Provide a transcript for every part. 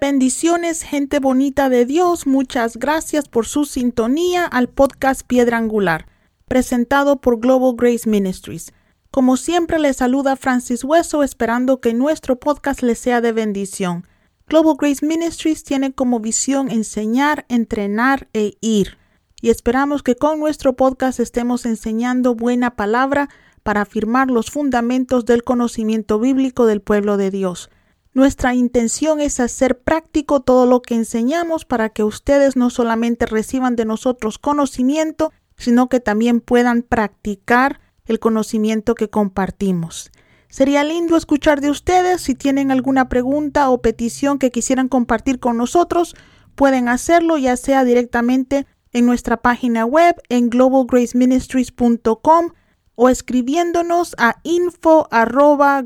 Bendiciones, gente bonita de Dios. Muchas gracias por su sintonía al podcast Piedra Angular, presentado por Global Grace Ministries. Como siempre, les saluda Francis Hueso, esperando que nuestro podcast les sea de bendición. Global Grace Ministries tiene como visión enseñar, entrenar e ir. Y esperamos que con nuestro podcast estemos enseñando buena palabra para afirmar los fundamentos del conocimiento bíblico del pueblo de Dios. Nuestra intención es hacer práctico todo lo que enseñamos para que ustedes no solamente reciban de nosotros conocimiento, sino que también puedan practicar el conocimiento que compartimos. Sería lindo escuchar de ustedes. Si tienen alguna pregunta o petición que quisieran compartir con nosotros, pueden hacerlo ya sea directamente en nuestra página web en globalgraceministries.com o escribiéndonos a info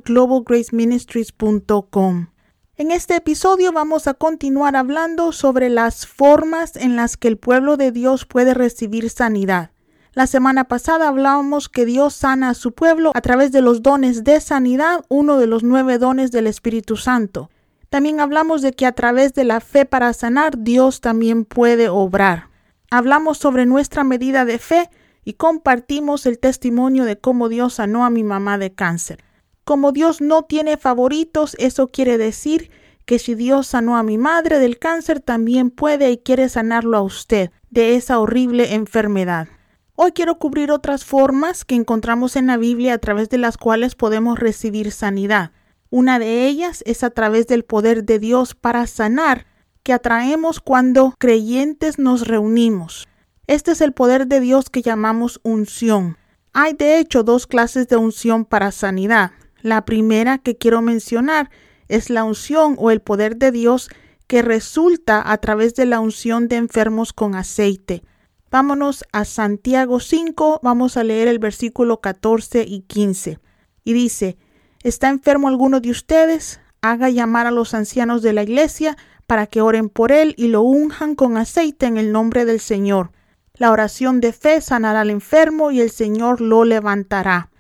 globalgraceministries.com. En este episodio vamos a continuar hablando sobre las formas en las que el pueblo de Dios puede recibir sanidad. La semana pasada hablábamos que Dios sana a su pueblo a través de los dones de sanidad, uno de los nueve dones del Espíritu Santo. También hablamos de que a través de la fe para sanar Dios también puede obrar. Hablamos sobre nuestra medida de fe y compartimos el testimonio de cómo Dios sanó a mi mamá de cáncer. Como Dios no tiene favoritos, eso quiere decir que si Dios sanó a mi madre del cáncer, también puede y quiere sanarlo a usted de esa horrible enfermedad. Hoy quiero cubrir otras formas que encontramos en la Biblia a través de las cuales podemos recibir sanidad. Una de ellas es a través del poder de Dios para sanar que atraemos cuando creyentes nos reunimos. Este es el poder de Dios que llamamos unción. Hay de hecho dos clases de unción para sanidad. La primera que quiero mencionar es la unción o el poder de Dios que resulta a través de la unción de enfermos con aceite. Vámonos a Santiago 5, vamos a leer el versículo 14 y 15. Y dice, ¿está enfermo alguno de ustedes? Haga llamar a los ancianos de la iglesia para que oren por él y lo unjan con aceite en el nombre del Señor. La oración de fe sanará al enfermo y el Señor lo levantará.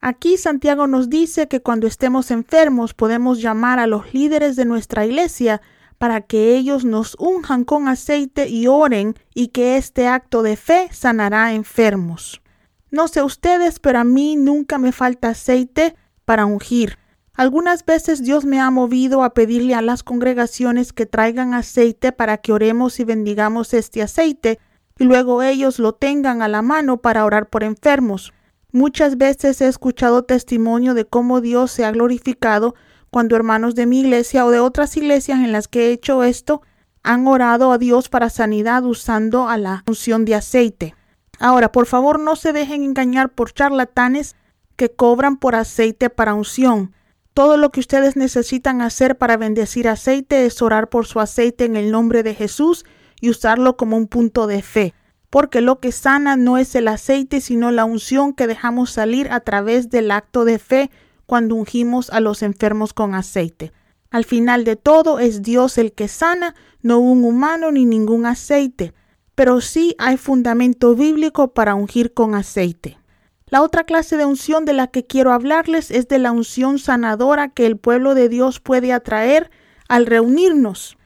Aquí Santiago nos dice que cuando estemos enfermos podemos llamar a los líderes de nuestra iglesia para que ellos nos unjan con aceite y oren y que este acto de fe sanará enfermos. No sé ustedes, pero a mí nunca me falta aceite para ungir. Algunas veces Dios me ha movido a pedirle a las congregaciones que traigan aceite para que oremos y bendigamos este aceite, y luego ellos lo tengan a la mano para orar por enfermos. Muchas veces he escuchado testimonio de cómo Dios se ha glorificado cuando hermanos de mi iglesia o de otras iglesias en las que he hecho esto han orado a Dios para sanidad usando a la unción de aceite. Ahora, por favor, no se dejen engañar por charlatanes que cobran por aceite para unción. Todo lo que ustedes necesitan hacer para bendecir aceite es orar por su aceite en el nombre de Jesús y usarlo como un punto de fe, porque lo que sana no es el aceite, sino la unción que dejamos salir a través del acto de fe cuando ungimos a los enfermos con aceite. Al final de todo es Dios el que sana, no un humano ni ningún aceite, pero sí hay fundamento bíblico para ungir con aceite. La otra clase de unción de la que quiero hablarles es de la unción sanadora que el pueblo de Dios puede atraer al reunirnos.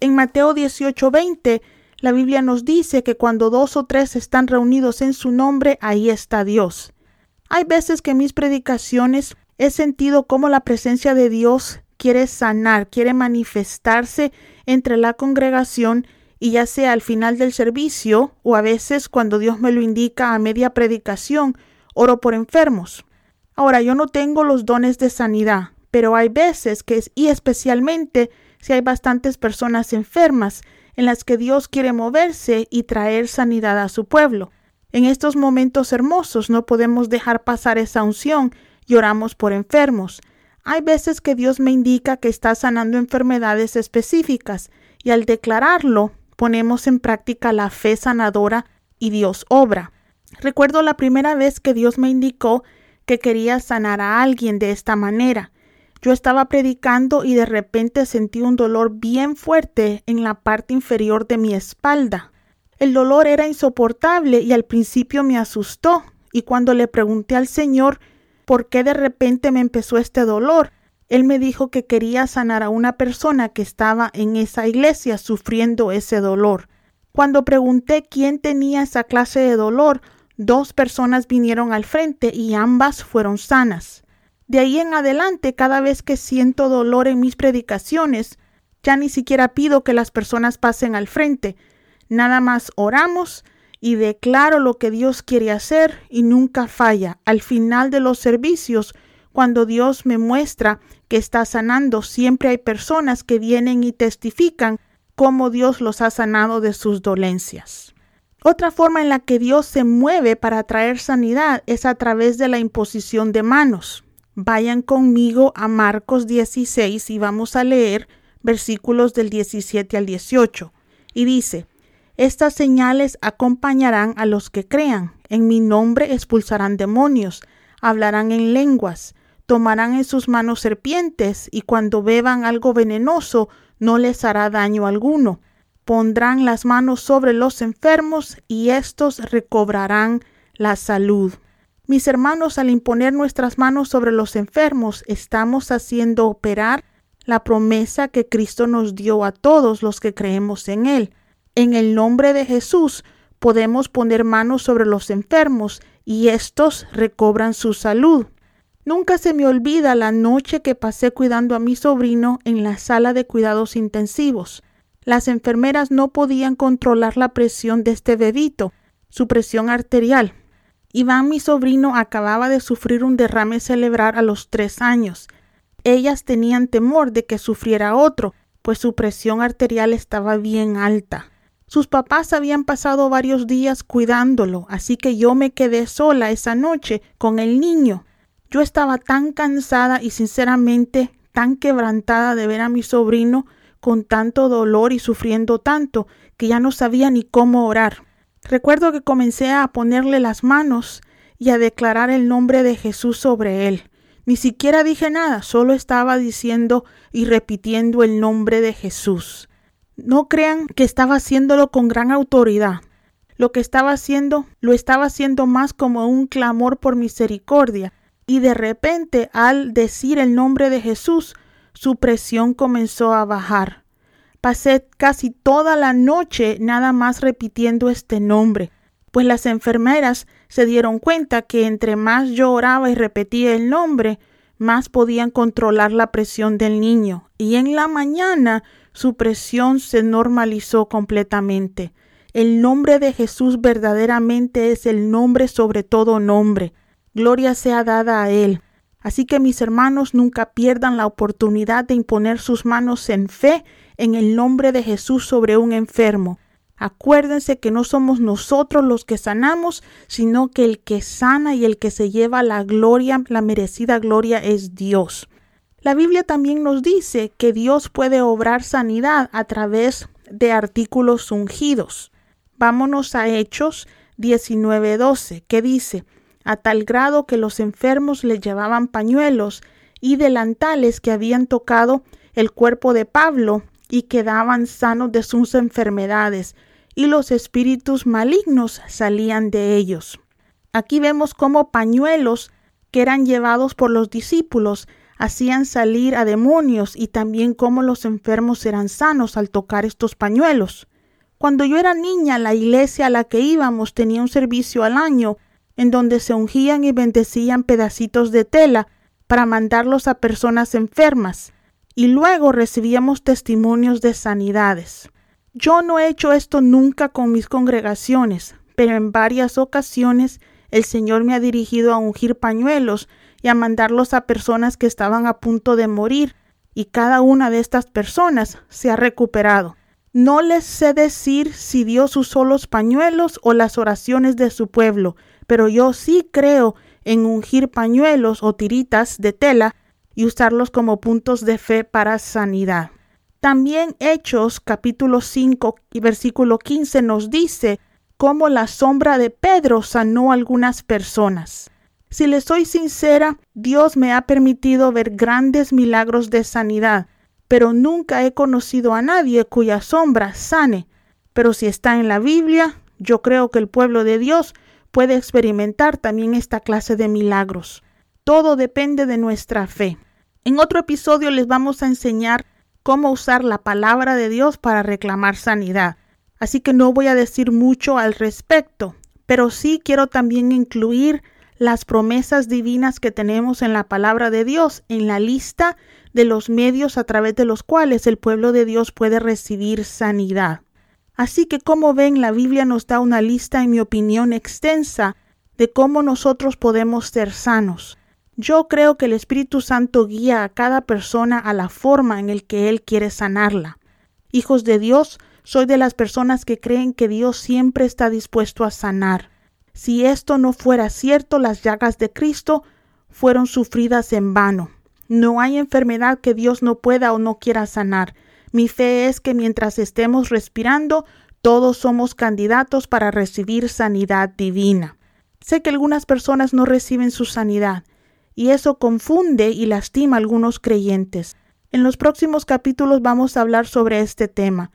En Mateo 18:20, la Biblia nos dice que cuando dos o tres están reunidos en su nombre, ahí está Dios. Hay veces que mis predicaciones he sentido cómo la presencia de Dios quiere sanar, quiere manifestarse entre la congregación y ya sea al final del servicio o a veces cuando Dios me lo indica a media predicación, oro por enfermos. Ahora, yo no tengo los dones de sanidad, pero hay veces que, y especialmente si hay bastantes personas enfermas en las que Dios quiere moverse y traer sanidad a su pueblo. En estos momentos hermosos no podemos dejar pasar esa unción y oramos por enfermos. Hay veces que Dios me indica que está sanando enfermedades específicas y al declararlo ponemos en práctica la fe sanadora y Dios obra. Recuerdo la primera vez que Dios me indicó que quería sanar a alguien de esta manera. Yo estaba predicando y de repente sentí un dolor bien fuerte en la parte inferior de mi espalda. El dolor era insoportable y al principio me asustó, y cuando le pregunté al Señor por qué de repente me empezó este dolor, él me dijo que quería sanar a una persona que estaba en esa iglesia sufriendo ese dolor. Cuando pregunté quién tenía esa clase de dolor, dos personas vinieron al frente y ambas fueron sanas. De ahí en adelante, cada vez que siento dolor en mis predicaciones, ya ni siquiera pido que las personas pasen al frente. Nada más oramos y declaro lo que Dios quiere hacer y nunca falla. Al final de los servicios, cuando Dios me muestra que está sanando, siempre hay personas que vienen y testifican cómo Dios los ha sanado de sus dolencias. Otra forma en la que Dios se mueve para traer sanidad es a través de la imposición de manos. Vayan conmigo a Marcos 16 y vamos a leer versículos del 17 al 18. Y dice, Estas señales acompañarán a los que crean. En mi nombre expulsarán demonios, hablarán en lenguas, tomarán en sus manos serpientes, y cuando beban algo venenoso no les hará daño alguno. Pondrán las manos sobre los enfermos y éstos recobrarán la salud. Mis hermanos, al imponer nuestras manos sobre los enfermos, estamos haciendo operar la promesa que Cristo nos dio a todos los que creemos en Él. En el nombre de Jesús podemos poner manos sobre los enfermos y éstos recobran su salud. Nunca se me olvida la noche que pasé cuidando a mi sobrino en la sala de cuidados intensivos. Las enfermeras no podían controlar la presión de este bebito, su presión arterial, Iván, mi sobrino, acababa de sufrir un derrame cerebral a los tres años. Ellas tenían temor de que sufriera otro, pues su presión arterial estaba bien alta. Sus papás habían pasado varios días cuidándolo, así que yo me quedé sola esa noche con el niño. Yo estaba tan cansada y sinceramente tan quebrantada de ver a mi sobrino con tanto dolor y sufriendo tanto que ya no sabía ni cómo orar. Recuerdo que comencé a ponerle las manos y a declarar el nombre de Jesús sobre él. Ni siquiera dije nada, solo estaba diciendo y repitiendo el nombre de Jesús. No crean que estaba haciéndolo con gran autoridad. Lo que estaba haciendo lo estaba haciendo más como un clamor por misericordia, y de repente al decir el nombre de Jesús, su presión comenzó a bajar. Pasé casi toda la noche nada más repitiendo este nombre, pues las enfermeras se dieron cuenta que entre más yo oraba y repetía el nombre, más podían controlar la presión del niño, y en la mañana su presión se normalizó completamente. El nombre de Jesús verdaderamente es el nombre sobre todo nombre. Gloria sea dada a Él. Así que mis hermanos nunca pierdan la oportunidad de imponer sus manos en fe en el nombre de Jesús sobre un enfermo. Acuérdense que no somos nosotros los que sanamos, sino que el que sana y el que se lleva la gloria, la merecida gloria es Dios. La Biblia también nos dice que Dios puede obrar sanidad a través de artículos ungidos. Vámonos a Hechos 19:12, que dice, a tal grado que los enfermos le llevaban pañuelos y delantales que habían tocado el cuerpo de Pablo y quedaban sanos de sus enfermedades, y los espíritus malignos salían de ellos. Aquí vemos cómo pañuelos que eran llevados por los discípulos hacían salir a demonios y también cómo los enfermos eran sanos al tocar estos pañuelos. Cuando yo era niña, la iglesia a la que íbamos tenía un servicio al año en donde se ungían y bendecían pedacitos de tela para mandarlos a personas enfermas y luego recibíamos testimonios de sanidades. Yo no he hecho esto nunca con mis congregaciones, pero en varias ocasiones el Señor me ha dirigido a ungir pañuelos y a mandarlos a personas que estaban a punto de morir, y cada una de estas personas se ha recuperado. No les sé decir si Dios usó los pañuelos o las oraciones de su pueblo, pero yo sí creo en ungir pañuelos o tiritas de tela y usarlos como puntos de fe para sanidad. También Hechos capítulo 5 y versículo 15 nos dice cómo la sombra de Pedro sanó algunas personas. Si le soy sincera, Dios me ha permitido ver grandes milagros de sanidad, pero nunca he conocido a nadie cuya sombra sane. Pero si está en la Biblia, yo creo que el pueblo de Dios puede experimentar también esta clase de milagros. Todo depende de nuestra fe. En otro episodio les vamos a enseñar cómo usar la palabra de Dios para reclamar sanidad. Así que no voy a decir mucho al respecto, pero sí quiero también incluir las promesas divinas que tenemos en la palabra de Dios en la lista de los medios a través de los cuales el pueblo de Dios puede recibir sanidad. Así que como ven, la Biblia nos da una lista, en mi opinión, extensa de cómo nosotros podemos ser sanos. Yo creo que el Espíritu Santo guía a cada persona a la forma en el que Él quiere sanarla. Hijos de Dios, soy de las personas que creen que Dios siempre está dispuesto a sanar. Si esto no fuera cierto, las llagas de Cristo fueron sufridas en vano. No hay enfermedad que Dios no pueda o no quiera sanar. Mi fe es que mientras estemos respirando, todos somos candidatos para recibir sanidad divina. Sé que algunas personas no reciben su sanidad, y eso confunde y lastima a algunos creyentes. En los próximos capítulos vamos a hablar sobre este tema,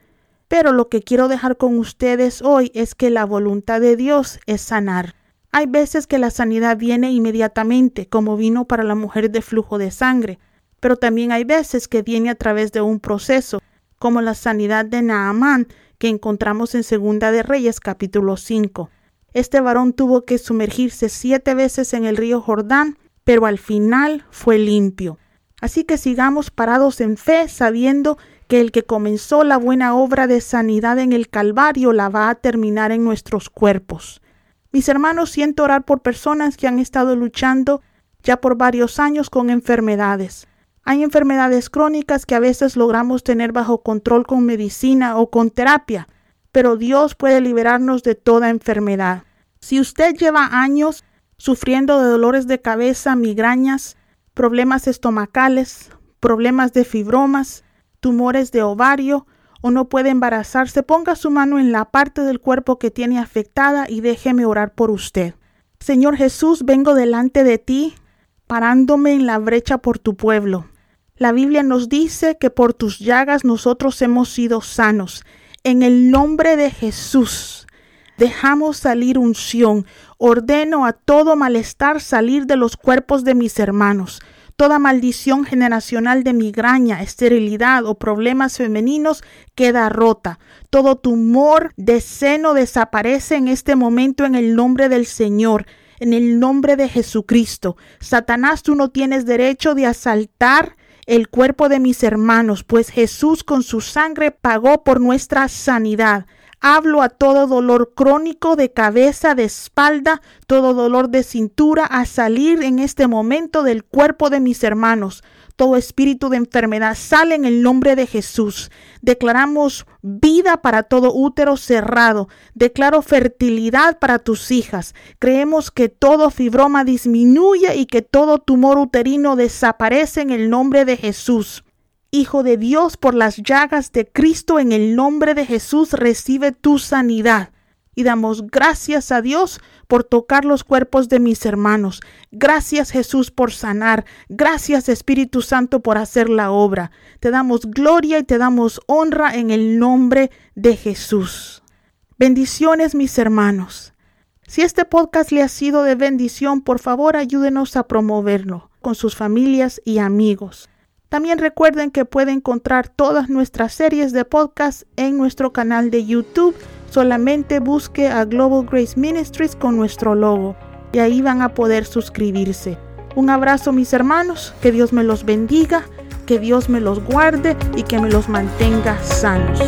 pero lo que quiero dejar con ustedes hoy es que la voluntad de Dios es sanar. Hay veces que la sanidad viene inmediatamente, como vino para la mujer de flujo de sangre, pero también hay veces que viene a través de un proceso, como la sanidad de Naamán que encontramos en Segunda de Reyes capítulo 5. Este varón tuvo que sumergirse siete veces en el río Jordán, pero al final fue limpio. Así que sigamos parados en fe, sabiendo que el que comenzó la buena obra de sanidad en el Calvario la va a terminar en nuestros cuerpos. Mis hermanos, siento orar por personas que han estado luchando ya por varios años con enfermedades. Hay enfermedades crónicas que a veces logramos tener bajo control con medicina o con terapia, pero Dios puede liberarnos de toda enfermedad. Si usted lleva años sufriendo de dolores de cabeza, migrañas, problemas estomacales, problemas de fibromas, tumores de ovario o no puede embarazarse, ponga su mano en la parte del cuerpo que tiene afectada y déjeme orar por usted. Señor Jesús, vengo delante de ti, parándome en la brecha por tu pueblo. La Biblia nos dice que por tus llagas nosotros hemos sido sanos. En el nombre de Jesús, dejamos salir unción. Ordeno a todo malestar salir de los cuerpos de mis hermanos. Toda maldición generacional de migraña, esterilidad o problemas femeninos queda rota. Todo tumor de seno desaparece en este momento en el nombre del Señor en el nombre de Jesucristo. Satanás, tú no tienes derecho de asaltar el cuerpo de mis hermanos, pues Jesús con su sangre pagó por nuestra sanidad. Hablo a todo dolor crónico de cabeza, de espalda, todo dolor de cintura, a salir en este momento del cuerpo de mis hermanos. Todo espíritu de enfermedad sale en el nombre de Jesús. Declaramos vida para todo útero cerrado. Declaro fertilidad para tus hijas. Creemos que todo fibroma disminuye y que todo tumor uterino desaparece en el nombre de Jesús. Hijo de Dios, por las llagas de Cristo en el nombre de Jesús, recibe tu sanidad. Y damos gracias a Dios por tocar los cuerpos de mis hermanos. Gracias Jesús por sanar. Gracias Espíritu Santo por hacer la obra. Te damos gloria y te damos honra en el nombre de Jesús. Bendiciones mis hermanos. Si este podcast le ha sido de bendición, por favor ayúdenos a promoverlo con sus familias y amigos. También recuerden que pueden encontrar todas nuestras series de podcast en nuestro canal de YouTube. Solamente busque a Global Grace Ministries con nuestro logo y ahí van a poder suscribirse. Un abrazo mis hermanos, que Dios me los bendiga, que Dios me los guarde y que me los mantenga sanos.